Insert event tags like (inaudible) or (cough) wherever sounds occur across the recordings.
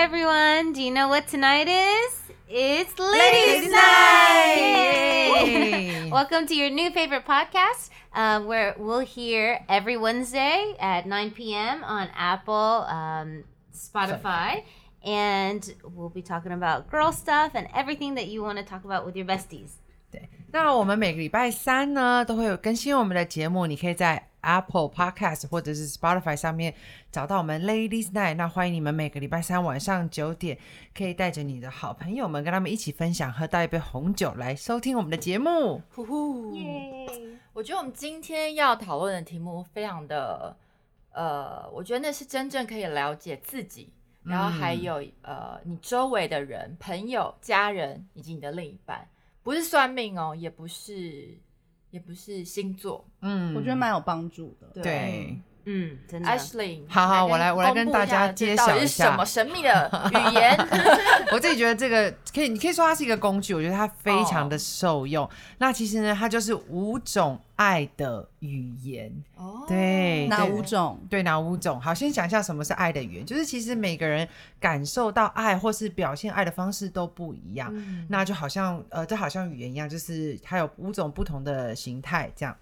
Hi everyone. Do you know what tonight is? It's Ladies' Ladies, Night! Yay! Yay! Welcome to your new favorite podcast, uh, where we'll hear every Wednesday at 9 p.m. on Apple, um, Spotify, and we'll be talking about girl stuff and everything that you want to talk about with your besties. (laughs) 对，那我们每个礼拜三呢都会有更新我们的节目，你可以在 Apple Podcast 或者是 Spotify 上面找到我们 Ladies Night。那欢迎你们每个礼拜三晚上九点，可以带着你的好朋友们，跟他们一起分享，喝到一杯红酒来收听我们的节目。呼呼 Yay! 我觉得我们今天要讨论的题目非常的，呃，我觉得那是真正可以了解自己，然后还有、呃你周围的人、朋友、家人以及你的另一半，不是算命哦，也不是，也不是星座。嗯，我觉得蛮有帮助的。对。嗯，真的。Ashley，好好我来我来跟大家一下揭晓一下什么神秘的语言？(laughs) 我自己觉得这个可以，你可以说它是一个工具，我觉得它非常的受用。那其实呢，它就是五种爱的语言。哦，对，哪五种？对，哪五种？好，先讲一下什么是爱的语言，就是其实每个人感受到爱或是表现爱的方式都不一样。嗯那就好像呃，这好像语言一样，就是它有五种不同的形态这样。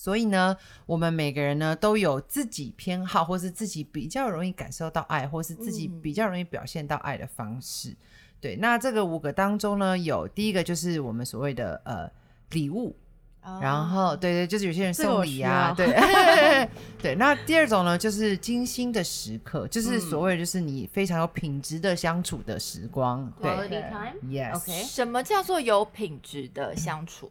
所以呢，我们每个人呢都有自己偏好，或是自己比较容易感受到爱，或是自己嗯比较容易表现到爱的方式。对，那这个五个当中呢，有第一个就是我们所谓的呃礼物，然后对对，就是有些人送礼啊，要对 (laughs) 对。那第二种呢，就是精心的时刻，就是嗯所谓的就是你非常有品质的相处的时光。对 Quality time.，yes，OK 什么叫做有品质的相处？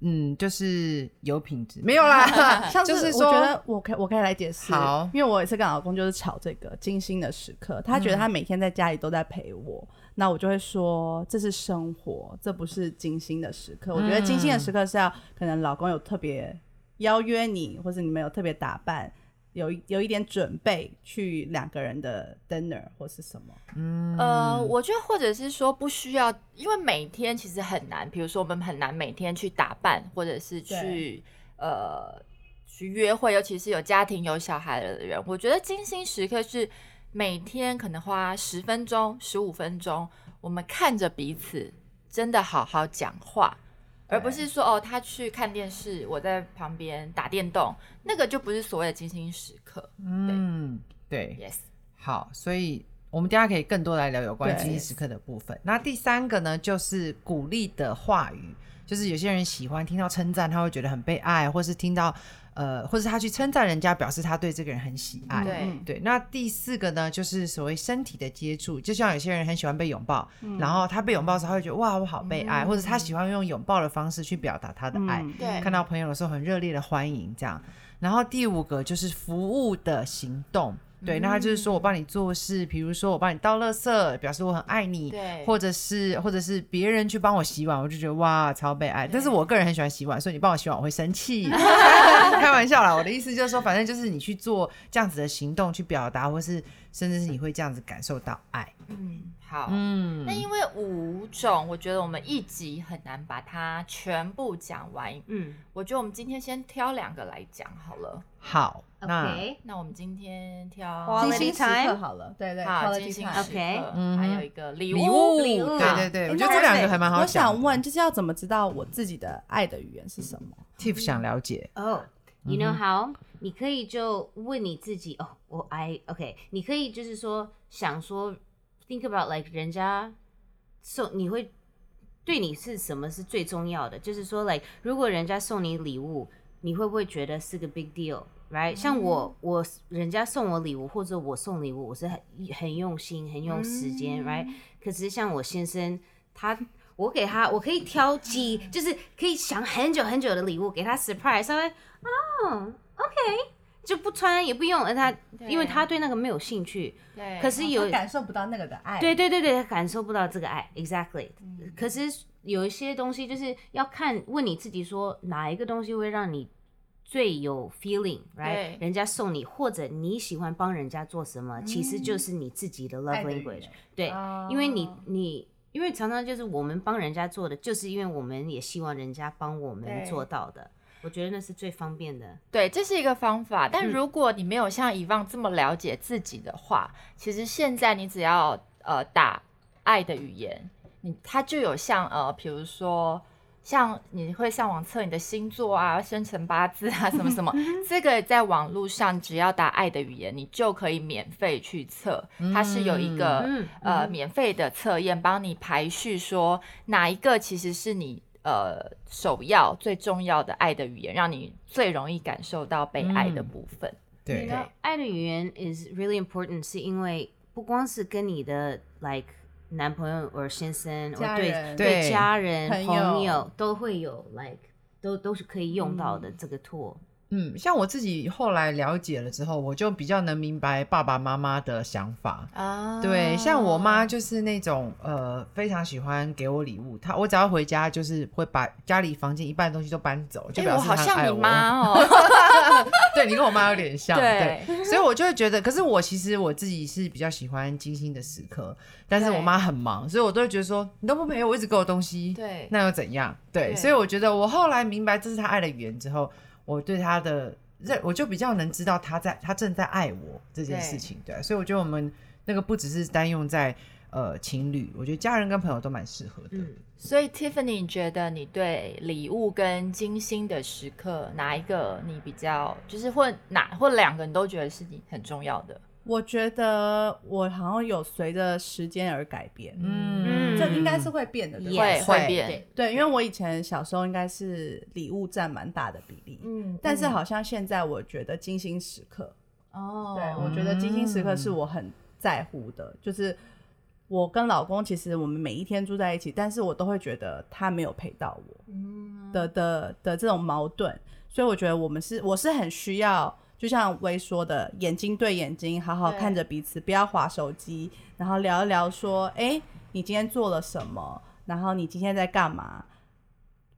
嗯，就是有品质，没有啦，(laughs) 像就是说我觉得我可以我可以来解释，好因为我有一次跟老公就是吵这个精心的时刻，他觉得他每天在家里都在陪我，那我就会说这是生活，这不是精心的时刻。我觉得精心的时刻是要可能老公有特别邀约你，或者你们有特别打扮。有有一点准备去两个人的 dinner 或是什么，嗯。呃，我觉得或者是说不需要，因为每天其实很难，比如说我们很难每天去打扮，或者是去呃去约会，尤其是有家庭有小孩的人，我觉得精心时刻是每天可能花十分钟、十五分钟，我们看着彼此，真的好好讲话。而不是说哦，他去看电视，我在旁边打电动，那个就不是所谓的精心时刻。嗯，对，Yes，好，所以我们大家可以更多来聊有关对精心时刻的部分。那第三个呢，就是鼓励的话语，就是有些人喜欢听到称赞，他会觉得很被爱，或是听到呃，或者他去称赞人家，表示他对这个人很喜爱。对嗯对，那第四个呢，就是所谓身体的接触，就像有些人很喜欢被拥抱，然后他被拥抱的时候，他会觉得哇，我好被爱，或者他喜欢用拥抱的方式去表达他的爱。嗯对看到朋友的时候很热烈的欢迎这样。然后第五个就是服务的行动，对，那他就是说我帮你做事，比如说我帮你倒垃圾，表示我很爱你，对或者是或者是别人去帮我洗碗，我就觉得哇超被爱。但是我个人很喜欢洗碗，所以你帮我洗碗我会生气，(laughs) 开玩笑啦。我的意思就是说，反正就是你去做这样子的行动去表达，或是甚至是你会这样子感受到爱。嗯，好，嗯那因为五种，我觉得我们一集很难把它全部讲完。嗯我觉得我们今天先挑两个来讲好了。好，那，OK。那我们今天挑精心时刻好了，对对好精心时 OK 刻，还有一个礼礼物。物，礼物对对对，哎我觉得这两个还蛮好我。想问，就是要怎么知道我自己的爱的语言是什么？Tiff 想了解，Oh, you know how？、你可以就问你自己哦，我 I OK，你可以就是说想说，think about like 人家送你会对你是什么是最重要的？就是说，like 如果人家送你礼物，你会不会觉得是个 big deal？Right？、像我，我人家送我礼物，或者我送礼物，我是很很用心、很用时间、r i g h t 可是像我先生，他我给他，我可以挑几，就是可以想很久很久的礼物给他 surprise，稍微哦，OK，就不穿也不用，而他因为他对那个没有兴趣，对，可是有他感受不到那个的爱。对对对对，他感受不到这个爱，exactly。可嗯是有一些东西就是要看问你自己说哪一个东西会让你最有 feeling，right？人家送你或者你喜欢帮人家做什么，其实就是你自己的 love language 言。对，哦因为你你因为常常就是我们帮人家做的，就是因为我们也希望人家帮我们做到的。我觉得那是最方便的。对，这是一个方法。但嗯如果你没有像以往这么了解自己的话，其实现在你只要呃打爱的语言，你它就有像呃，比如说。像你会上网测你的星座啊、生辰八字啊什么什么，这个在网络上只要打爱的语言，你就可以免费去测。它是有一个、嗯呃免费的测验，帮你排序说哪一个其实是你呃首要最重要的爱的语言，让你最容易感受到被爱的部分。对那爱的语言 is really important，是因为不光是跟你的 like 男朋友或先生，或对对对。家人、朋朋友都会有 like 都都是可以用到的这个 tool。嗯，像我自己后来了解了之后，我就比较能明白爸爸妈妈的想法。啊对，像我妈就是那种呃非常喜欢给我礼物，她我只要回家就是会把家里房间一半东西都搬走，就哎、表我好像你示她爱我。妈 (laughs) 哦，对你跟我妈有点像，对对，所以我就会觉得，可是我其实我自己是比较喜欢精心的时刻，但是我妈很忙，所以我都会觉得说你都不陪我，一直给我东西，对那又怎样？对，对所以我觉得我后来明白这是她爱的语言之后，我对他的认，我就比较能知道他在他正在爱我这件事情，对，所以我觉得我们那个不只是单用在呃情侣，我觉得家人跟朋友都蛮适合的。嗯，所以 Tiffany，你觉得你对礼物跟精心的时刻哪一个你比较，就是或哪或两个你都觉得是你很重要的？我觉得我好像有随着时间而改变，嗯，这应该是会变的，对吧？会会变，对对，因为我以前小时候应该是礼物占蛮大的比例，嗯但是好像现在我觉得精心时刻，哦。对我觉得精心时刻是我很在乎的，就是我跟老公其实我们每一天住在一起，但是我都会觉得他没有陪到我嗯。的的的这种矛盾，所以我觉得我们是我是很需要。就像微说的，眼睛对眼睛，好好看着彼此，不要划手机，然后聊一聊说，哎、你今天做了什么？然后你今天在干嘛？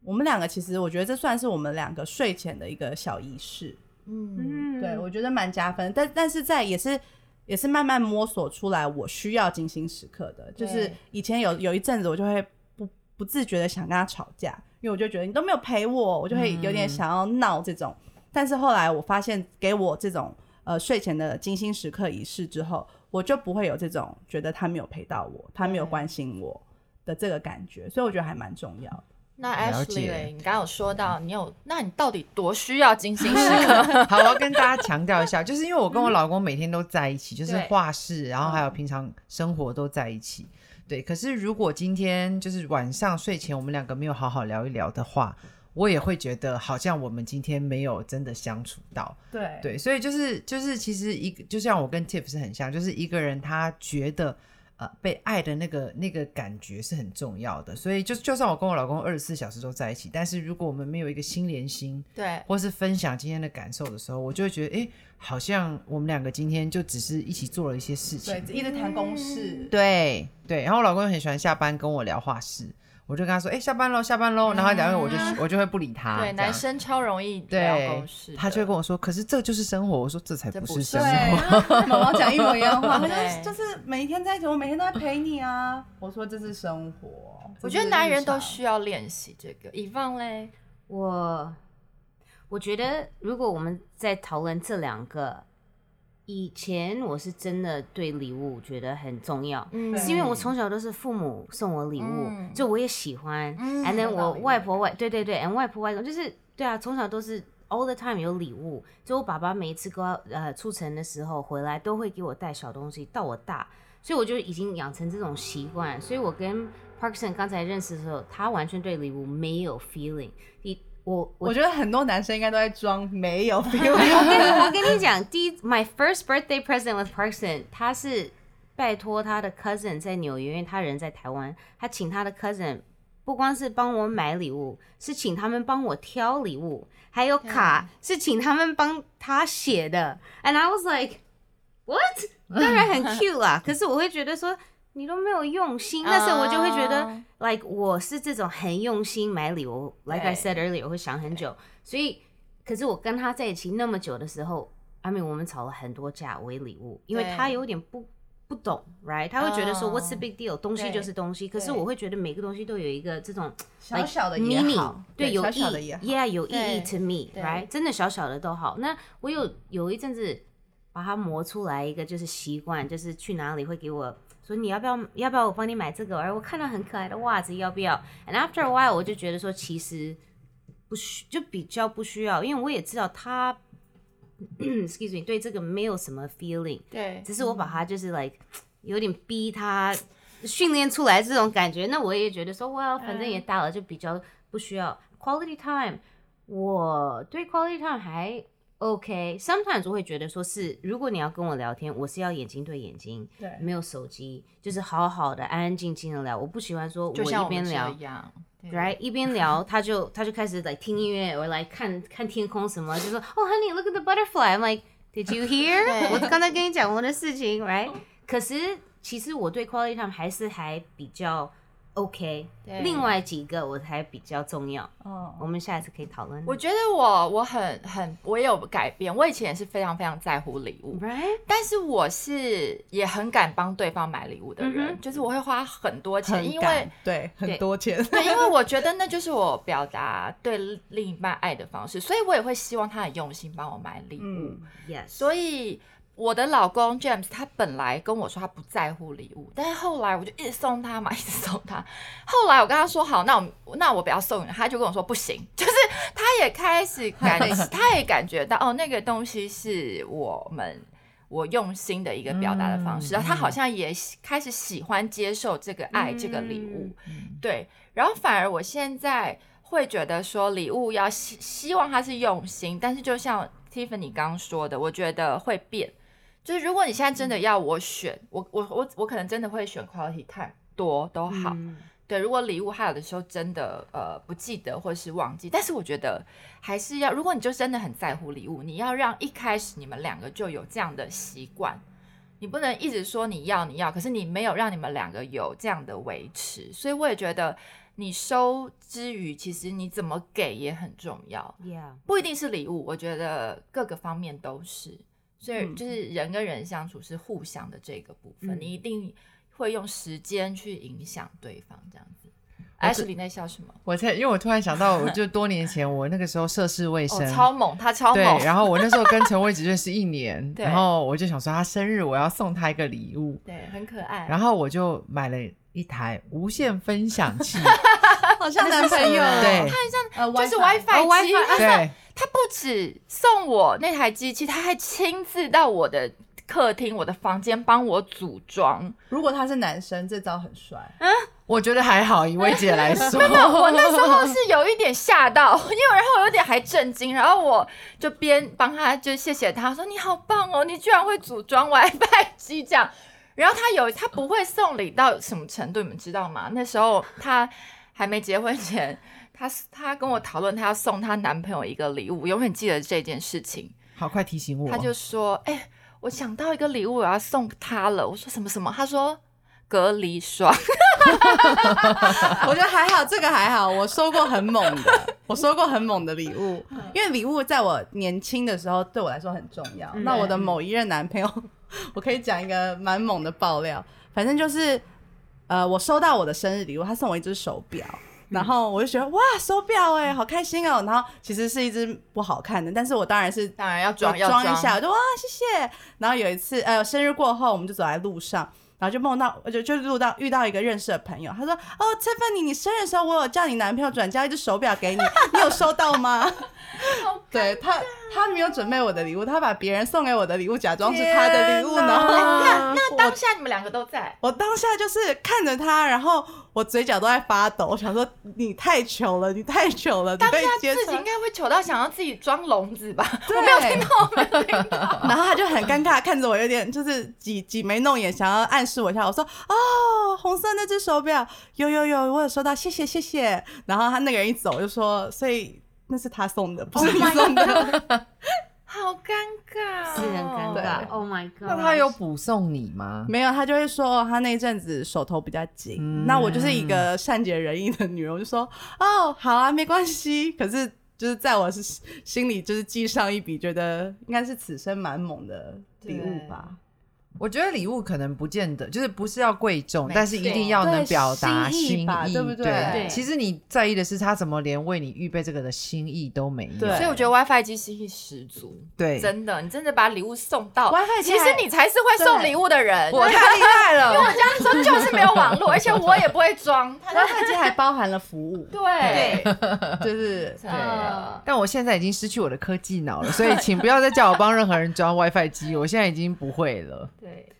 我们两个其实，我觉得这算是我们两个睡前的一个小仪式。嗯，对，我觉得蛮加分。但但是在也是也是慢慢摸索出来，我需要精心时刻的。就是以前有有一阵子，我就会不不自觉的想跟他吵架，因为我就觉得你都没有陪我，我就会有点想要闹这种。但是后来我发现，给我这种呃睡前的精心时刻仪式之后，我就不会有这种觉得他没有陪到我，他没有对关心我的这个感觉，所以我觉得还蛮重要的。那 Ashley 嘞，你刚刚有说到你有，那你到底多需要精心时刻？(laughs) 好，我要跟大家强调一下，就是因为我跟我老公每天都在一起，就是对画室，然后还有平常生活都在一起。对，可是如果今天就是晚上睡前我们两个没有好好聊一聊的话，我也会觉得好像我们今天没有真的相处到。对对，所以就是就是其实一个就像我跟 Tiff 是很像，就是一个人他觉得呃被爱的那个那个感觉是很重要的，所以就就算我跟我老公二十四小时都在一起，但是如果我们没有一个心连心，对，或是分享今天的感受的时候，我就会觉得，哎、好像我们两个今天就只是一起做了一些事情对，，一直谈公事。对对。然后我老公又很喜欢下班跟我聊画室，我就跟他说，哎、下班喽，下班喽。然后聊完我就我就会不理他，对，男生超容易聊对他就会跟我说，可是这就是生活。我说这才不是生活。对，毛毛讲一模一样的话，(laughs) 就就是每一天在一起，我每天都在陪你啊。我说这是生活，我觉得男人都。需要练习这个。以放嘞，我我觉得，如果我们在讨论这两个，以前我是真的对礼物觉得很重要，嗯是因为我从小都是父母送我礼物，嗯就我也喜欢。嗯 and 我外婆外对对对，and 外婆外公就是对啊，从小都是 all the time 有礼物。就我爸爸每一次给我呃出城的时候回来，都会给我带小东西，到我大，所以我就已经养成这种习惯。所以我跟 Parkson 刚才认识的时候，他完全对礼物没有 feeling。你我我我觉得很多男生应该都在装没有。(laughs) 我跟我跟你讲，第一 my first birthday present with Parkson，他是拜托他的 cousin 在纽约，因为他人在台湾，他请他的 cousin 不光是帮我买礼物，是请他们帮我挑礼物，还有卡是请他们帮他写的。And I was like, what？当然很 cute 啦，可是我会觉得说。你都没有用心，那时候我就会觉得、哦 like 我是这种很用心买礼物，like I said earlier，我会想很久，所以可是我跟他在一起那么久的时候，I mean 我们吵了很多架为礼物，因为他有点不不懂，right？他会觉得说哦 What's the big deal？东西就是东西，可是我会觉得每个东西都有一个这种小小的也 meaning，好，对，有小意小的也好。，yeah，有意义 to me，right？真的小小的都好。那我有有一阵子把它磨出来一个就是习惯，就是去哪里会给我说你要不要要不要我帮你买这个，而我看到很可爱的袜子要不要？And after a while 我就觉得说其实不需就比较不需要，因为我也知道他，(coughs) excuse me，对这个没有什么 feeling，对，只是我把他就是 like 有点逼他训练出来这种感觉，那我也觉得说，哇，反正也大了，就比较不需要。Quality time。我对 quality time 还 OK。Sometimes 我会觉得说是，如果你要跟我聊天，我是要眼睛对眼睛，对没有手机，就是好好的安安静静的聊。我不喜欢说我们一边聊。对，right 一边聊，他就他就开始来听音乐，我来看看天空什么，就说哦、honey look at the butterfly。I'm like did you hear？我刚才跟你讲我的事情，right？可是其实我对 quality time 还是还比较 OK，另外几个我才比较重要。哦，我们下一次可以讨论。我觉得我我很很我也有改变，我以前也是非常非常在乎礼物，right？但是我是也很敢帮对方买礼物的人，就是我会花很多钱，因为对对很多钱，对，因为我觉得那就是我表达对另一半爱的方式，所以我也会希望他很用心帮我买礼物。嗯，yes，所以我的老公 James 他本来跟我说他不在乎礼物，但是后来我就一直送他嘛，一直送他。(laughs) 后来我跟他说好，那我那我不要送你，他就跟我说不行，(laughs) 就是他也开始感，(laughs) 他也感觉到哦，那个东西是我们。我用心的一个表达的方式，嗯然后他好像也开始喜欢接受这个爱、这个礼物，嗯对，然后反而我现在会觉得说礼物要希希望他是用心，但是就像 Tiffany 刚刚说的，我觉得会变。就是如果你现在真的要我选，我我我我可能真的会选 quality time 多都好。嗯对，如果礼物他有的时候真的呃不记得或是忘记，但是我觉得还是要，如果你就真的很在乎礼物，你要让一开始你们两个就有这样的习惯，你不能一直说你要你要，可是你没有让你们两个有这样的维持，所以我也觉得你收之余，其实你怎么给也很重要不一定是礼物，我觉得各个方面都是。所以嗯就是人跟人相处是互相的这个部分，嗯你一定会用时间去影响对方，这样子。我是 Ashley 在笑什么？我在，因为我突然想到，我就多年前我那个时候涉世未哦深，，超猛，他超猛对，猛。然后我那时候跟陈伟只认识一年，(laughs) 对然后我就想说他生日我要送他一个礼物，对，很可爱。然后我就买了一台无线分享器，(laughs) 好像男朋友，对呃，就是 WiFi 机，，WiFi，不止送我那台机器，他还亲自到我的客厅、我的房间帮我组装。如果他是男生，这招很帅。嗯我觉得还好，以薇姐来说，没有我那时候是有一点吓到，因为然后有点还震惊，然后我就边帮他就谢谢他说你好棒哦，你居然会组装 WiFi 机这样。然后他有他不会送礼到什么程度，你们知道吗？那时候他还没结婚前，他他跟我讨论她要送她男朋友一个礼物，永远记得这件事情。好快提醒我，她就说：“哎、我想到一个礼物，我要送他了。”我说：“什么什么？”她说：“隔离霜。(laughs) 我觉得还好，这个还好。我收过很猛的，我收过很猛的礼物，因为礼物在我年轻的时候对我来说很重要。那我的某一任男朋友，我可以讲一个蛮猛的爆料，反正就是，呃，我收到我的生日礼物，他送我一只手表。然后我就觉得哇，手表哎，好开心哦！然后其实是一只不好看的，但是我当然是当然要我装，要装一下，我就哇谢谢。然后有一次，呃，生日过后，我们就走在路上，然后就梦到，就就录到遇到一个认识的朋友，他说：“哦，Tiffany，你生日的时候我有叫你男朋友转交一只手表给你，你有收到吗？” (laughs) 对他，他没有准备我的礼物，他把别人送给我的礼物假装是他的礼物，天哪然后那那当下你们两个都在，我当下就是看着他，然后我嘴角都在发抖，我想说你太糗了，你太糗了，你当下被揭穿自己应。该会糗到想要自己装笼子吧？我没有听到，我没有听到。(laughs) 然后他就很尴尬，看着我，有点就是挤挤眉弄眼，想要暗示我一下。我说：“哦，红色那只手表，有有有，我有收到，谢谢谢谢。”然后他那个人一走就说：“所以那是他送的，不是你送的。好尴尬、哦，是很尴对尬。Oh my god！那他有补送你吗？没有，他就会说他那一阵子手头比较紧。嗯那我就是一个善解人意的女人，我就说：“哦，好啊，没关系。”可是就是在我是心里就是记上一笔，觉得应该是此生蛮猛的礼物吧。我觉得礼物可能不见得就是不是要贵重，但是一定要能表达心意对不对对其实你在意的是他怎么连为你预备这个的心意都没有。所以我觉得 WiFi 机心意十足，对，真的，你真的把礼物送到 WiFi 机其实你才是会送礼物的人。我太厉害了。(laughs) 因为我家那时候就是没有网络，(laughs) 而且我也不会装。WiFi 机还包含了服务，(laughs) 对，就是对的但我现在已经失去我的科技脑了，所以请不要再叫我帮任何人装 WiFi 机，我现在已经不会了。对，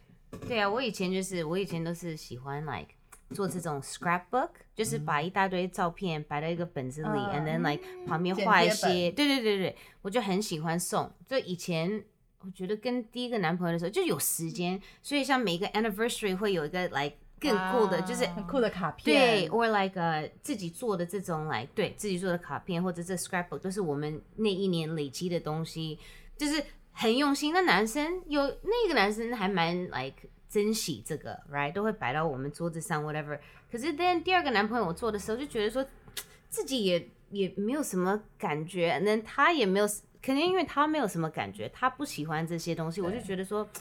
对啊，我以前就是我以前都是喜欢 like 做这种 scrapbook，就是把一大堆照片摆在一个本子里、嗯。a n d then like 旁边画一些，对对对对，我就很喜欢送。就以前我觉得跟第一个男朋友的时候就有时间，所以像每一个 anniversary 会有一个 like 更酷的，就是啊很酷的卡片。对，，or like 呃自己做的这种，like 对自己做的卡片或者这 scrapbook 都是我们那一年累积的东西，就是很用心。那男生有那个男生还蛮 like 珍惜这个，right 都会摆到我们桌子上 whatever。可是 then 第二个男朋友我做的时候就觉得说 (tsk) 自己也也没有什么感觉，那他也没有，肯定因为他没有什么感觉，他不喜欢这些东西，我就觉得说。(tsk)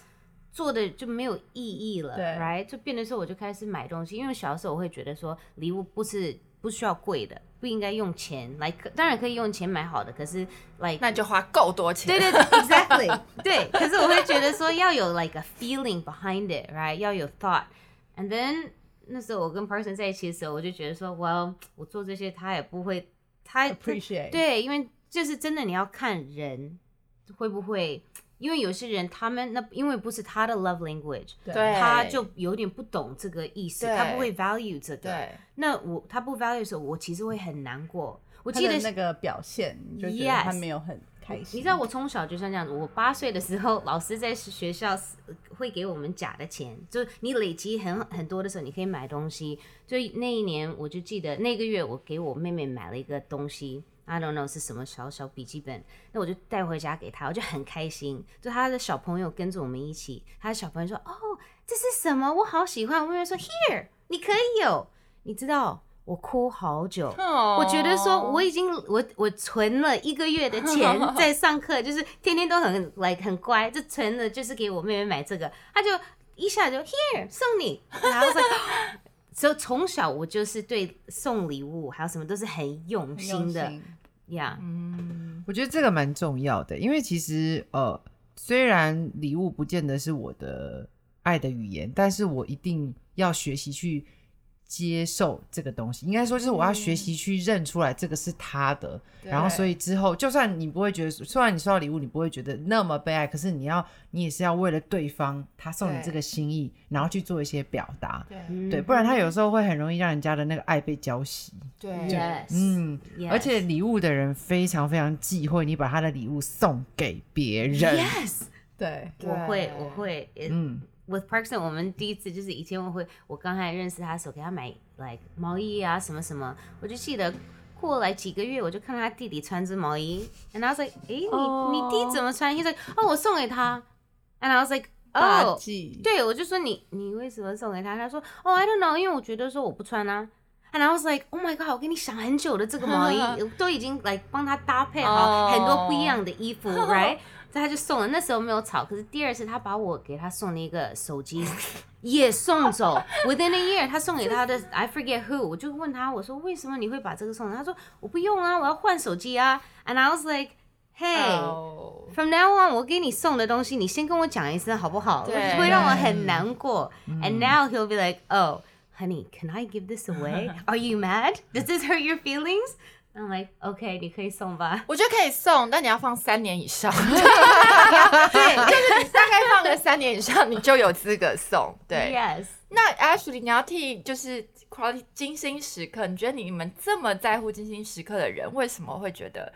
做的就没有意义了，right？就变得说我就开始买东西，因为小时候我会觉得说礼物不是不需要贵的，不应该用钱来，可当然可以用钱买好的，可是 like 那你就花够多钱。对对对，(laughs) exactly，对。可是我会觉得说要有 like a feeling behind it，right？要有 thought，and then 那时候我跟 person 在一起的时候，我就觉得说，well，我做这些他也不会，他 appreciate 对，因为就是真的你要看人会不会，因为有些人他们那因为不是他的 love language，对他就有点不懂这个意思，对他不会 value 这个。对，那我他不 value 的时候，我其实会很难过。我他记得那个表现，就觉得 Yes 他没有很开心。你知道我从小就像这样子，我八岁的时候，老师在学校会给我们假的钱，就是你累积很很多的时候，你可以买东西。所以那一年我就记得那个月，我给我妹妹买了一个东西，I don't know 是什么小小笔记本，那我就带回家给他，我就很开心。就他的小朋友跟着我们一起，他的小朋友说：“哦，这是什么？我好喜欢。”我妹妹说：“Here，你可以有。”你知道，我哭好久。我觉得说我已经我我存了一个月的钱 (laughs) 在上课，就是天天都很 like 很乖，就存了就是给我妹妹买这个，她就一下就 here 送你，然后说。所以从小我就是对送礼物还有什么都是很用心的心呀嗯，我觉得这个蛮重要的，因为其实呃，虽然礼物不见得是我的爱的语言，但是我一定要学习去接受这个东西。应该说，就是我要学习去认出来这个是他的，对然后所以之后，就算你不会觉得，虽然你收到礼物，你不会觉得那么悲哀，可是你要，你也是要为了对方他送你这个心意，然后去做一些表达。对。不然他有时候会很容易让人家的那个爱被浇熄。对。嗯。Yes 而且礼物的人非常非常忌讳你把他的礼物送给别人。yes 对，我会我会嗯，with Parkson，我们第一次就是以前我会，我刚开始认识他的时候，给他买 like 毛衣啊什么什么，我就记得过来几个月，我就看到他弟弟穿只毛衣，and I was like，诶，你、哦你弟怎么穿？He's like，哦，我送给他，and I was like，大哦，忌，对，我就说你你为什么送给他？他说，哦，I don't know，因为我觉得说我不穿啊。And I was like, oh my god！我跟你想很久的这个毛衣，(laughs) 都已经来帮他搭配好哦很多不一样的衣服，(laughs) right？所以他就送了。那时候没有吵，可是第二次他把我给他送的一个手机也送走。Within (laughs) a year，他送给他的 I forget who，我就问他，我说为什么你会把这个送？他说我不用啊，我要换手机啊。And I was like, hey，、哦 From now on，我给你送的东西，你先跟我讲一声好不好？对会让我很难过。And now he'll be like, oh, honey, can I give this away? (laughs) Are you mad? Does this hurt your feelings? I'm like, okay，你可以送吧。我觉得可以送，但你要放三年以上。(laughs) 对，就是你大概放个三年以上，你就有资格送。对 Yes. 那 Ashley，你要替就是 quality 精心时刻，你觉得你们这么在乎精心时刻的人，为什么会觉得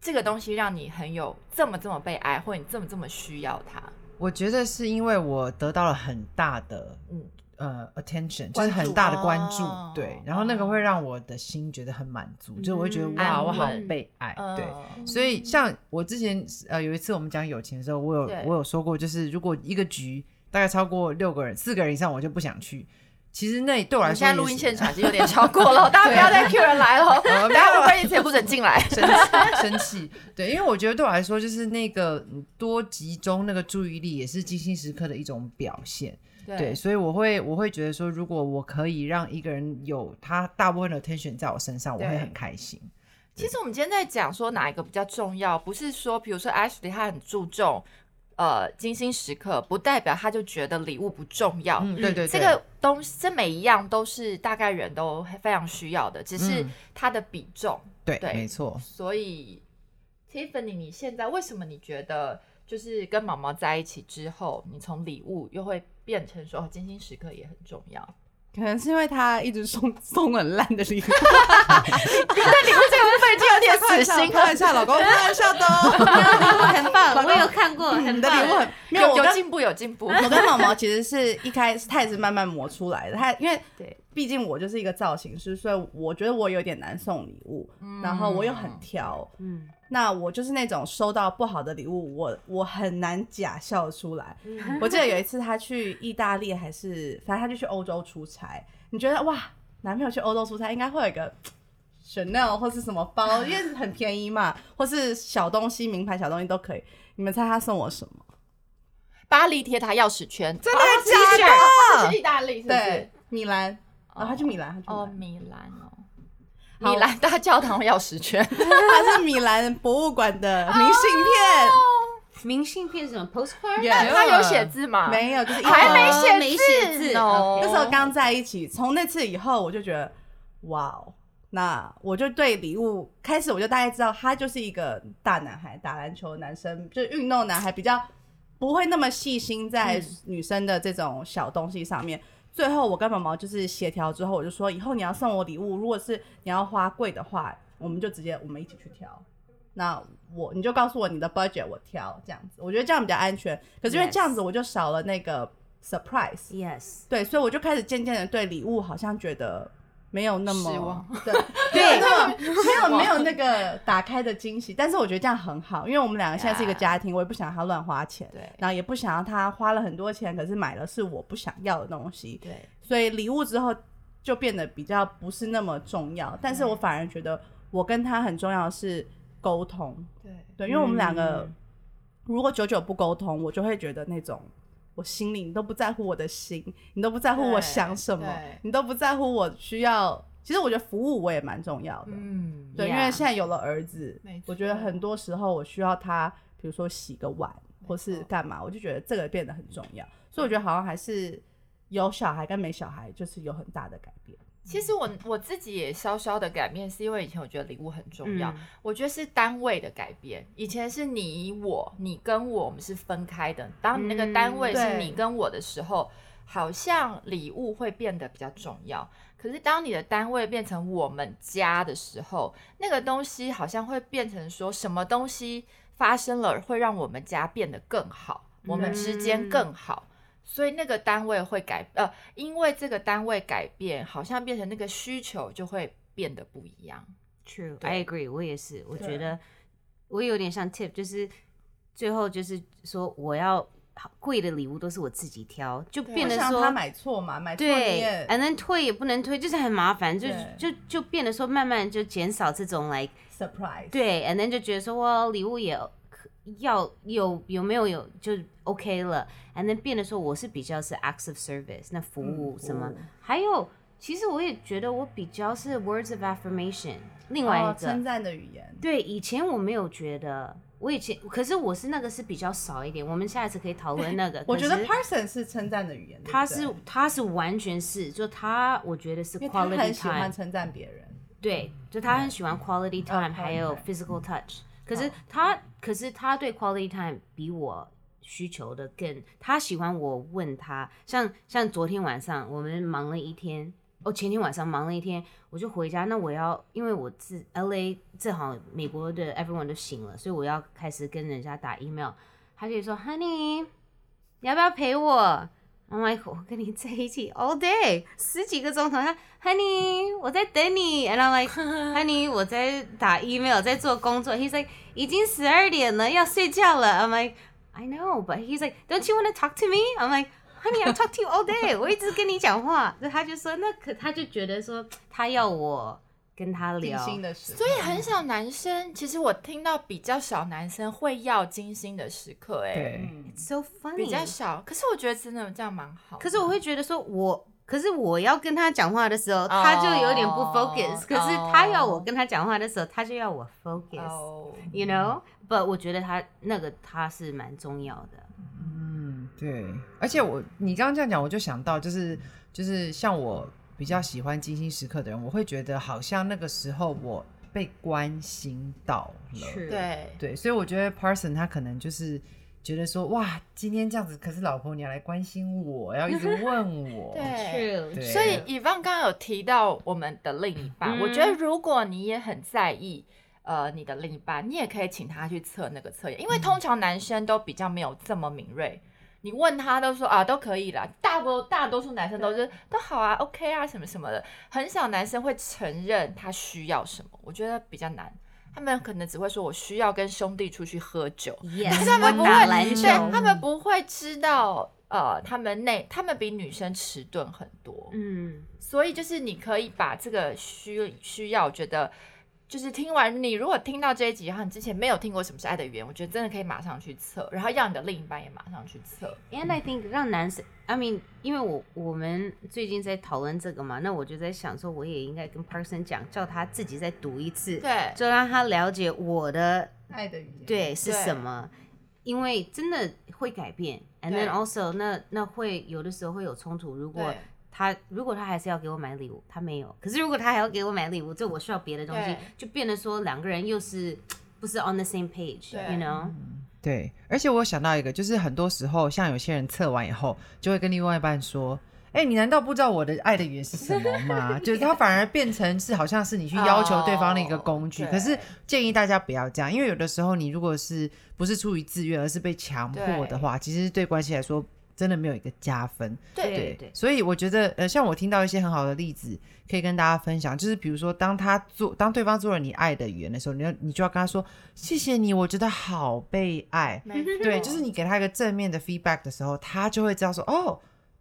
这个东西让你很有这么这么被爱，或者你这么这么需要它？我觉得是因为我得到了很大的嗯呃 attention，就是很大的关注，哦对，然后那个会让我的心觉得很满足，就我会觉得嗯哇，我好被爱，对。嗯所以像我之前呃有一次我们讲友情的时候，我有我有说过，就是如果一个局大概超过六个人、四个人以上，我就不想去。其实那对我来说现在录音现场已经有点超过了，(laughs) 大家不要再 Q 人来了，(laughs) 呃等下乌龟一直也不准进来。(laughs) 生气生气。对，因为我觉得对我来说，就是那个嗯多集中那个注意力，也是精心时刻的一种表现。对，所以我会我会觉得说，如果我可以让一个人有他大部分的 attention 在我身上，我会很开心。其实我们今天在讲说哪一个比较重要，不是说比如说 Ashley 他很注重呃精心时刻，不代表他就觉得礼物不重要。嗯，对对对，这个东西，这每一样都是大概人都非常需要的，只是嗯它的比重。对，对没错。所以，Tiffany，你现在为什么你觉得就是跟毛毛在一起之后，你从礼物又会变成说哦精心时刻也很重要？可能是因为他一直送送很烂的礼物，(laughs) 礼物这个部分就有点死心了。开玩笑，老公 (laughs) 开玩笑的哦。(laughs) 很棒，我有看过，你很的礼物很没有，有进步，有进步。我跟毛毛其实是一开始他也是慢慢磨出来的，他因为对，毕竟我就是一个造型师，所以我觉得我有点难送礼物，然后我又很挑，嗯，那我就是那种收到不好的礼物，我我很难假笑出来。嗯我记得有一次他去意大利还是反正他就去欧洲出差，你觉得哇，男朋友去欧洲出差应该会有一个 Chanel 或是什么包，因为很便宜嘛，或是小东西名牌小东西都可以。你们猜他送我什么？巴黎铁塔钥匙圈，真的假的他去意大利是不是对？，米兰。哦，他去米兰，他去哦，米米兰哦，好米兰大教堂钥匙圈。兰，他是米兰博物馆的明信片。明信片是什么 postcard？Yeah 他有写字吗？没有，就是一还没写哦没写字哦。那时候刚在一起，从那次以后，我就觉得，哇哦，那我就对礼物开始我就大概知道，他就是一个大男孩，打篮球的男生，就是运动男孩，比较不会那么细心在女生的这种小东西上面。最后我跟毛毛就是协调之后，我就说以后你要送我礼物，如果是你要花贵的话，我们就直接我们一起去挑。那我你就告诉我你的 budget，我挑这样子，我觉得这样比较安全。可是因为这样子我就少了那个 surprise，Yes，对，所以我就开始渐渐的对礼物好像觉得没有那么失望，(laughs) 对，没有那么没有没有那个打开的惊喜。但是我觉得这样很好，因为我们两个现在是一个家庭，我也不想让他乱花钱，对。然后也不想让他花了很多钱，可是买了是我不想要的东西，对，所以礼物之后就变得比较不是那么重要。但是我反而觉得我跟他很重要的是沟通，对，对，因为我们两个嗯。如果久久不沟通，我就会觉得那种我心里你都不在乎我的心，你都不在乎我想什么，你都不在乎我需要。其实我觉得服务我也蛮重要的，嗯，对，因为现在有了儿子，我觉得很多时候我需要他，比如说洗个碗或是干嘛，我就觉得这个变得很重要。所以我觉得好像还是有小孩跟没小孩就是有很大的改变。其实我我自己也稍稍的改变，是因为以前我觉得礼物很重要，嗯我觉得是单位的改变。以前是你我，你跟我，我们是分开的。当你那个单位是你跟我的时候，好像礼物会变得比较重要。可是当你的单位变成我们家的时候，那个东西好像会变成说什么东西发生了，会让我们家变得更好，我们之间更好。所以那个单位会改，呃，因为这个单位改变，好像变成那个需求就会变得不一样。True，I agree。我也是，我觉得我有点像 tip，就是最后就是说我要贵的礼物都是我自己挑，就变得说他买错嘛，买对也，and then 退也不能退，就是很麻烦，就就就变得说慢慢就减少这种 like surprise。对，and then 就觉得说哇礼物也可要有有没有有就 OK 了，and then 变得说我是比较是 acts of service 那服务嗯什么，还有其实我也觉得我比较是 words of affirmation，另外一个、哦称赞的语言，对，以前我没有觉得，我以前可是我是那个是比较少一点。我们下一次可以讨论那个。(laughs) 我觉得 person 是称赞的语言，他是他是完全是，就他我觉得是因为他 quality 很喜欢 time，称赞别人，对，就他很喜欢 quality time，、嗯还有 physical touch。可是他，可是他对 quality time 比我需求的更，他喜欢我问他，像像昨天晚上我们忙了一天，哦，前天晚上忙了一天，我就回家，那我要因为我自 L A 正好美国的 everyone 都醒了，所以我要开始跟人家打 email，他就说 Honey，你要不要陪我？？I'm like 我跟你在一起 all day 十几个钟头，他 Honey 我在等你，and I'm like Honey 我在打 email 在做工作，He's like 已经十二点了要睡觉了，I'm like I know but he's like don't you want to talk to me？I'm like，Honey I talk to you all day，我一直跟你讲话。那他就说，那可他就觉得说，他要我跟他精聊，心的时刻，所以很少男生，其实我听到比较少男生会要精心的时刻，哎，对，嗯 so funny，比较少。可是我觉得真的这样蛮好。可是我会觉得说我。可是我要跟他讲话的时候，他就有点不 focus、哦可是他要我跟他讲话的时候，他就要我 focus、哦 you know。But 我觉得他那个他是蛮重要的。嗯，对，而且我你刚刚这样讲，我就想到就是就是像我比较喜欢精心时刻的人，我会觉得好像那个时候我被关心到了，是对对，所以我觉得 Parson 他可能就是觉得说，哇，今天这样子，可是老婆你要来关心我，要一直 (laughs) 问我，对。所以以方刚刚有提到我们的另一半，嗯我觉得如果你也很在意。呃，你的另一半，你也可以请他去测那个测验，因为通常男生都比较没有这么敏锐。你问他都说啊，都可以啦，大多大多数男生都是都好啊，OK 啊，什么什么的，很少男生会承认他需要什么，我觉得比较难。他们可能只会说我需要跟兄弟出去喝酒是他们不我会对，他们不会知道，呃，他们内他们比女生迟钝很多，嗯，所以就是你可以把这个需需要，我觉得就是听完你如果听到这一集，然后你之前没有听过什么是爱的语言，我觉得真的可以马上去测，然后让你的另一半也马上去测。And I think 让男生，I mean，因为我我们最近在讨论这个嘛，那我就在想说，我也应该跟 Parson 讲，叫他自己再读一次，对就让他了解我的爱的语言，对是什么，因为真的会改变，and then also 那那会有的时候会有冲突，如果对他如果他还是要给我买礼物，他没有，可是如果他还要给我买礼物，这我需要别的东西，就变得说两个人又是 (tsk) 不是 on the same page，you know？对，而且我想到一个，就是很多时候，像有些人测完以后，就会跟另外一半说：“哎、你难道不知道我的爱的语言是什么吗？” (laughs) 就是他反而变成是好像是你去要求对方的一个工具。哦可是建议大家不要这样，因为有的时候你如果是不是出于自愿，而是被强迫的话，其实对关系来说真的没有一个加分。对对对所以我觉得，呃，像我听到一些很好的例子，可以跟大家分享，就是比如说，当他做，当对方做了你爱的语言的时候，你要你就要跟他说，谢谢你，我觉得好被爱。对，就是你给他一个正面的 feedback 的时候，他就会知道说，哦，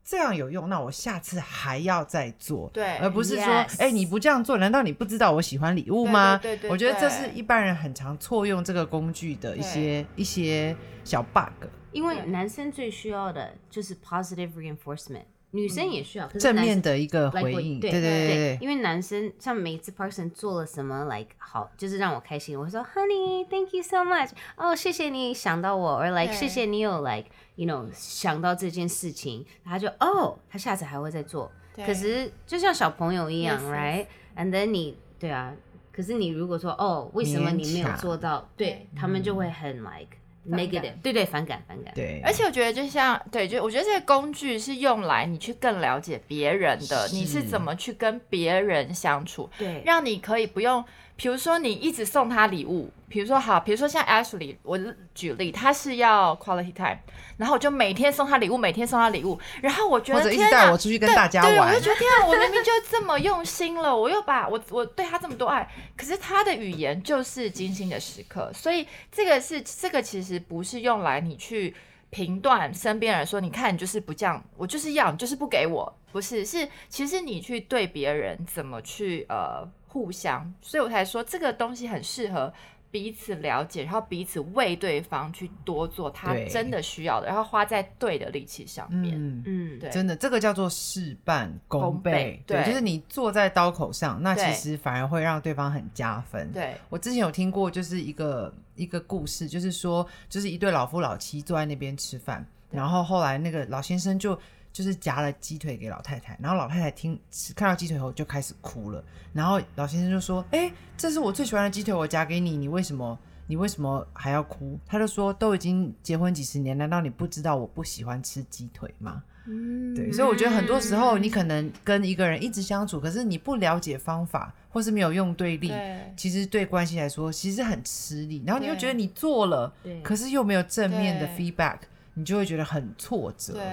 这样有用，那我下次还要再做。对而不是说哎、你不这样做，难道你不知道我喜欢礼物吗？对对对对我觉得这是一般人很常错用这个工具的一些一些小 bug。因为男生最需要的就是 positive reinforcement，女生也需要，正面的一个回应，对对对对因为男生像每次 person 做了什么，like 好，就是让我开心，我会说 Honey，thank you so much，哦，谢谢你想到我，or like 对。谢谢你有 like you know 想到这件事情，他就哦，他下次还会再做。对可是就像小朋友一样 Yes, yes，right？And then 你对啊，可是你如果说哦，为什么你没有做到？对他们就会很 like negative，对对，反感反感。对，而且我觉得，就像对，就我觉得这个工具是用来你去更了解别人的，是你是怎么去跟别人相处，对让你可以不用，比如说你一直送他礼物，比如说好，比如说像 Ashley，我举例，他是要 quality time，然后我就每天送他礼物，每天送他礼物，然后我觉得天哪带我出去跟对大家玩对我就，觉得天啊，我明明就这么用心了，我又把我我对他这么多爱，可是他的语言就是精心的时刻，所以这个是这个其实不是用来你去评断身边人说，你看你就是不这样，我就是要你就是不给我，不是是其实你去对别人怎么去呃互相，所以我才说这个东西很适合。彼此了解，然后彼此为对方去多做他真的需要的，然后花在对的力气上面。嗯。嗯，对真的，这个叫做事半功功倍倍。对就是你坐在刀口上，那其实反而会让对方很加分。对，我之前有听过，就是一个一个故事，就是说，就是一对老夫老妻坐在那边吃饭，然后后来那个老先生就就是夹了鸡腿给老太太，然后老太太听看到鸡腿后就开始哭了，然后老先生就说：“哎、这是我最喜欢的鸡腿，我夹给你，你为什么？”你为什么还要哭？他就说都已经结婚几十年，难道你不知道我不喜欢吃鸡腿吗？嗯对，所以我觉得很多时候你可能跟一个人一直相处，可是你不了解方法，或是没有用对力，对其实对关系来说其实很吃力。然后你又觉得你做了，可是又没有正面的 feedback，你就会觉得很挫折。对，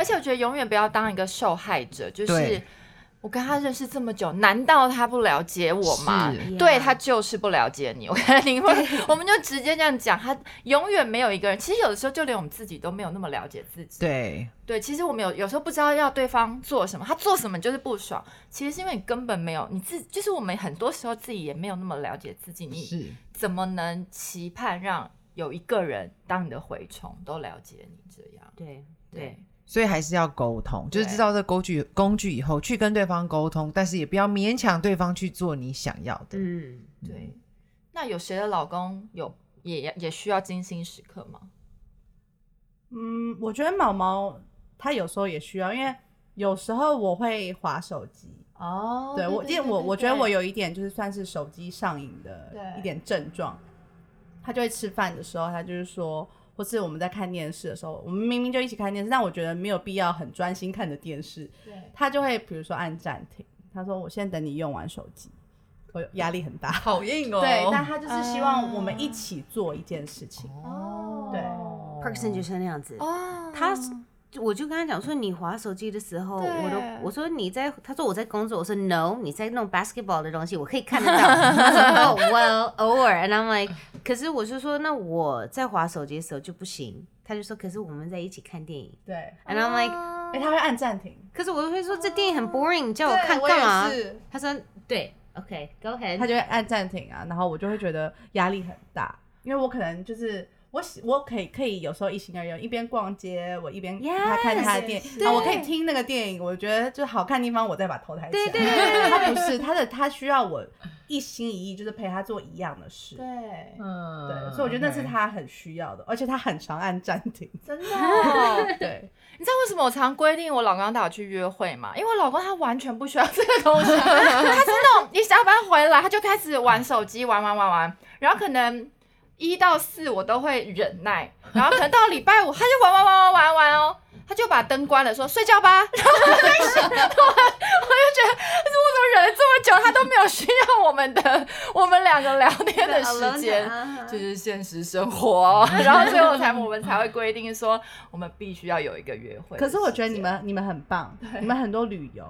而且我觉得永远不要当一个受害者，就是我跟他认识这么久，难道他不了解我吗？对他就是不了解你。我跟你们，(laughs) 我们就直接这样讲，他永远没有一个人。其实有的时候，就连我们自己都没有那么了解自己。对，对，其实我们有有时候不知道要对方做什么，他做什么就是不爽。其实是因为你根本没有你自，就是我们很多时候自己也没有那么了解自己，你是怎么能期盼让有一个人当你的蛔虫都了解你这样？对对，所以还是要沟通，就是对知道这个工具工具以后，去跟对方沟通，但是也不要勉强对方去做你想要的。嗯，对，那有谁的老公有也也需要精心时刻吗？嗯，我觉得毛毛他有时候也需要，因为有时候我会划手机。哦对我，因为我我觉得我有一点就是算是手机上瘾的一点症状。他就会吃饭的时候，他就是说，或是我们在看电视的时候，我们明明就一起看电视，但我觉得没有必要很专心看着电视，对他就会比如说按暂停，他说我先等你用完手机，我压力很大。好硬哦对，但他就是希望我们一起做一件事情。哦对 Person 就是那样子。哦，他是我就跟他讲说，你划手机的时候，我都我说你在，他说我在工作，我说 No，你在弄 basketball 的东西，我可以看得到。他说 (laughs) Oh well，偶尔，and I'm like，可是我就说，那我在划手机的时候就不行。他就说，可是我们在一起看电影。对，，and I'm like，哎、他会按暂停，可是我就会说这电影很 boring，你叫我看我干嘛他说对，OK，Go ahead，他就会按暂停啊，然后我就会觉得压力很大，因为我可能就是我喜我可以可以有时候一心二用，一边逛街，我一边他看他的电影，我可以听那个电影，我觉得就好看的地方，我再把头抬起来。对对对对他不是他的，他需要我一心一意，就是陪他做一样的事。对，嗯对，所以我觉得那是他很需要的，而且他很常按暂停。真的哦、对，(laughs) 你知道为什么我常规定我老公带我去约会吗？因为我老公他完全不需要这个东西，(laughs) 他是那种一下班回来他就开始玩手机，玩玩玩玩，然后可能一到四我都会忍耐，然后可能到礼拜五他就玩玩玩玩玩玩哦，他就把灯关了，说睡觉吧，(laughs) 然后我就开始，我我就觉得，我怎么忍了这么久，他都没有需要我们的我们两个聊天的时间。就是现实生活，(laughs) 然后最后才我们才会规定说，我们必须要有一个约会。可是我觉得你们你们很棒，你们很多旅游，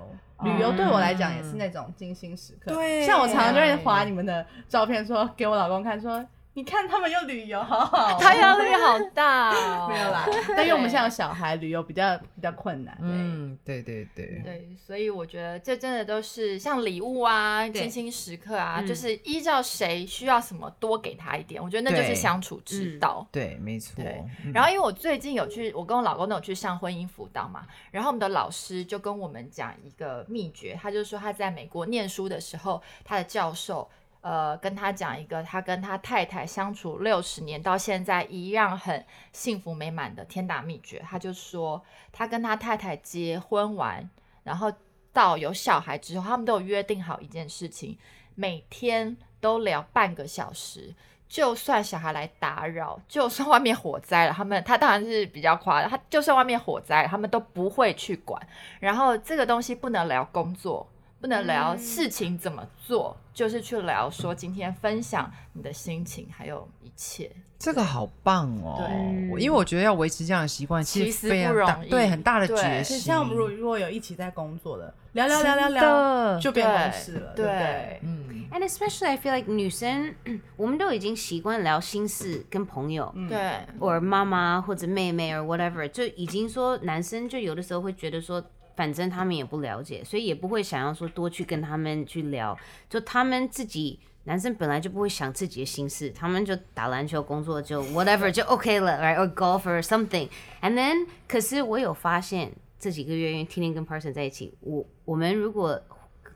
旅游对我来讲也是那种精心时刻。对像我常常就会划你们的照片，说给我老公看，说你看他们又旅游，好好哦。他压力好大、哦，(laughs) 没有啦，但因为我们现在有小孩，旅游比较比较困难。嗯，对对对，对，所以我觉得这真的都是像礼物啊、对精心时刻啊，嗯就是依照谁需要什么多给他一点，我觉得那就是相处之道。对，没错然后因为我最近有去，我跟我老公都有去上婚姻辅导嘛，然后我们的老师就跟我们讲一个秘诀，他就说他在美国念书的时候，他的教授。呃，跟他讲一个他跟他太太相处六十年到现在一样很幸福美满的天大秘诀。他就说，他跟他太太结婚完，然后到有小孩之后，他们都有约定好一件事情，每天都聊半个小时。就算小孩来打扰，就算外面火灾了，他们他当然是比较夸张，他就算外面火灾了，他们都不会去管。然后这个东西不能聊工作，不能聊事情怎么做，就是去聊说今天分享你的心情，还有一切。这个好棒哦！对因为我觉得要维持这样的习惯，其实实非常大，不容易对，很大的对决心。是像如如果有一起在工作的，聊聊聊聊聊，就变同事了，对不对？嗯，And especially I feel like 女生，我们都已经习惯聊心事跟朋友，嗯对，或妈妈或者妹妹 or whatever，就已经说男生就有的时候会觉得说，反正他们也不了解，所以也不会想要说多去跟他们去聊，就他们自己。男生本来就不会想自己的心事，他们就打篮球、工作就 whatever 就 OK 了，right or golf or something。And then，可是我有发现这几个月因为天天跟 Person 在一起，我我们如果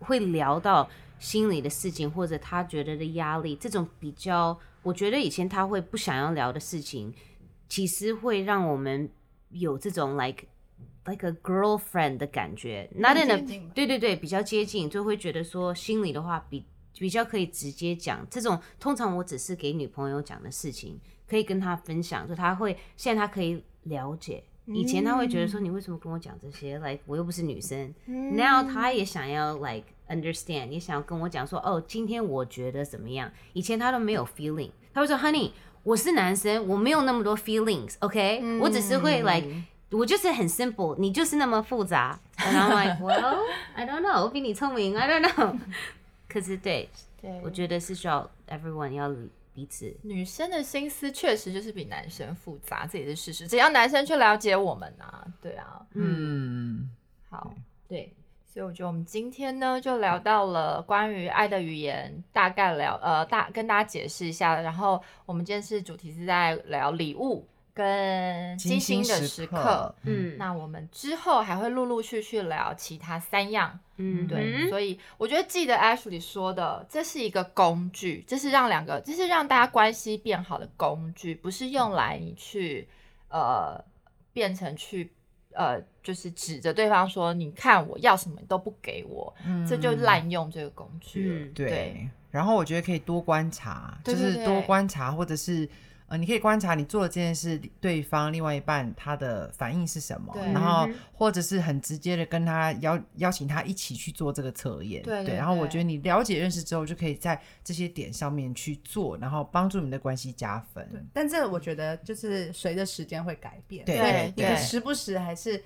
会聊到心里的事情，或者他觉得的压力，这种比较，我觉得以前他会不想要聊的事情，其实会让我们有这种 like like a girlfriend 的感觉，not in 接 a 近吧对对对，比较接近，就会觉得说心里的话比比较可以直接讲。这种通常我只是给女朋友讲的事情，可以跟她分享，就她会现在她可以了解。以前她会觉得说你为什么跟我讲这些？like 我又不是女生。Now 她也想要 like understand，也想要跟我讲说哦，今天我觉得怎么样？以前她都没有 feeling，她会说 Honey，我是男生，我没有那么多 feelings，OK，、我只是会 like。我就是很 simple，你就是那么复杂。(laughs) And I'm like, well, I don't know，我比你聪明，I don't know。(laughs) 可是对，对我觉得是需要 everyone 要彼此。女生的心思确实就是比男生复杂，这也是事实。只要男生去了解我们啊，对啊，嗯，好，对，所以我觉得我们今天呢就聊到了关于爱的语言，大概聊呃大跟大家解释一下。然后我们今天是主题是在聊礼物跟精心的时刻。嗯那我们之后还会陆陆续续聊其他三样，嗯，对，所以我觉得记得 Ashley 说的，这是一个工具，这是让两个，这是让大家关系变好的工具，不是用来你去呃变成去呃就是指着对方说，你看我要什么你都不给我，这就滥用这个工具了。嗯对。然后我觉得可以多观察，就是多观察，或者是呃，你可以观察你做的这件事，对方另外一半他的反应是什么，然后嗯或者是很直接的跟他邀邀请他一起去做这个测验，对对然后我觉得你了解认识之后，就可以在这些点上面去做，然后帮助你们的关系加分。但这我觉得就是随着时间会改变，对对对你时不时还是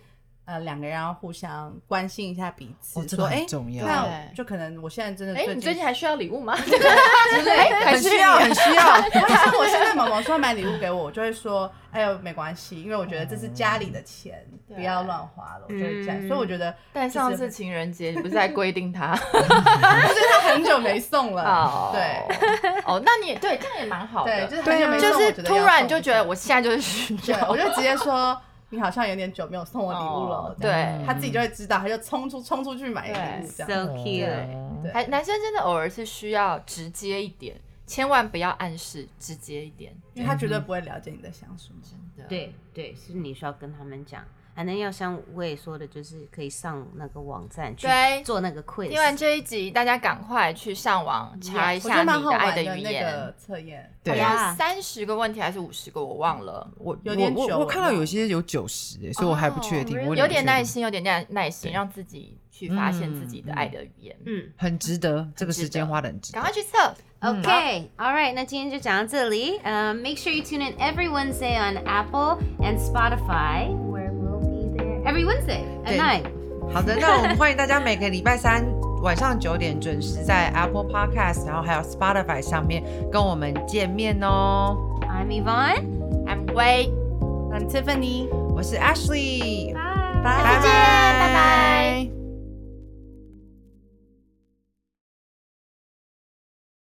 呃两个人要互相关心一下彼此，说哎，重要，那对就可能我现在真的哎、最你最近还需要礼物吗？(laughs) 之类的，很需要，很需要。(laughs) 像我现在毛毛说买礼物给我，我就会说，哎呦没关系，因为我觉得这是家里的钱，对不要乱花了，我就会这样。嗯所以我觉得但上次情人节你不是在规定他？(laughs) 他很久没送了哦，，对哦，那你也对，这样也蛮好的，对，就是很久没送，就是我觉得突然就觉得我现在就是需对，要，我就直接说你好像有点久没有送我礼物了哦，对他自己就会知道，他就冲出冲出去买礼物这 So 样。cute。对还男生真的偶尔是需要直接一点，千万不要暗示，直接一点，因为他绝对不会了解你在想什么。真的。对对，是你需要跟他们讲。反正要像我也说的，就是可以上那个网站去对做那个 quiz。听完这一集，大家赶快去上网查一我觉下得蛮你的爱的玩的那语言个。测验，对呀三十个问题还是五十个，我忘了。我有点我我我了看到有些有九十，所以我还不确定，我哦有点耐心，有点耐耐心，让自己去发现自己的爱的语言。嗯很值得，这个值时间得花的很值得赶。快去测。，OK，all right，那今天就讲到这里。呃、m a k e sure you tune in every Wednesday on Apple and Spotify, every Wednesday at 对 nine. 好的，那我们欢迎大家每个礼拜三晚上九点准时在 Apple Podcast，然后还有 Spotify 上面跟我们见面哦。I'm Yvonne. I'm Wei，I'm Tiffany。我是 Ashley，Bye. 拜下次见，拜拜。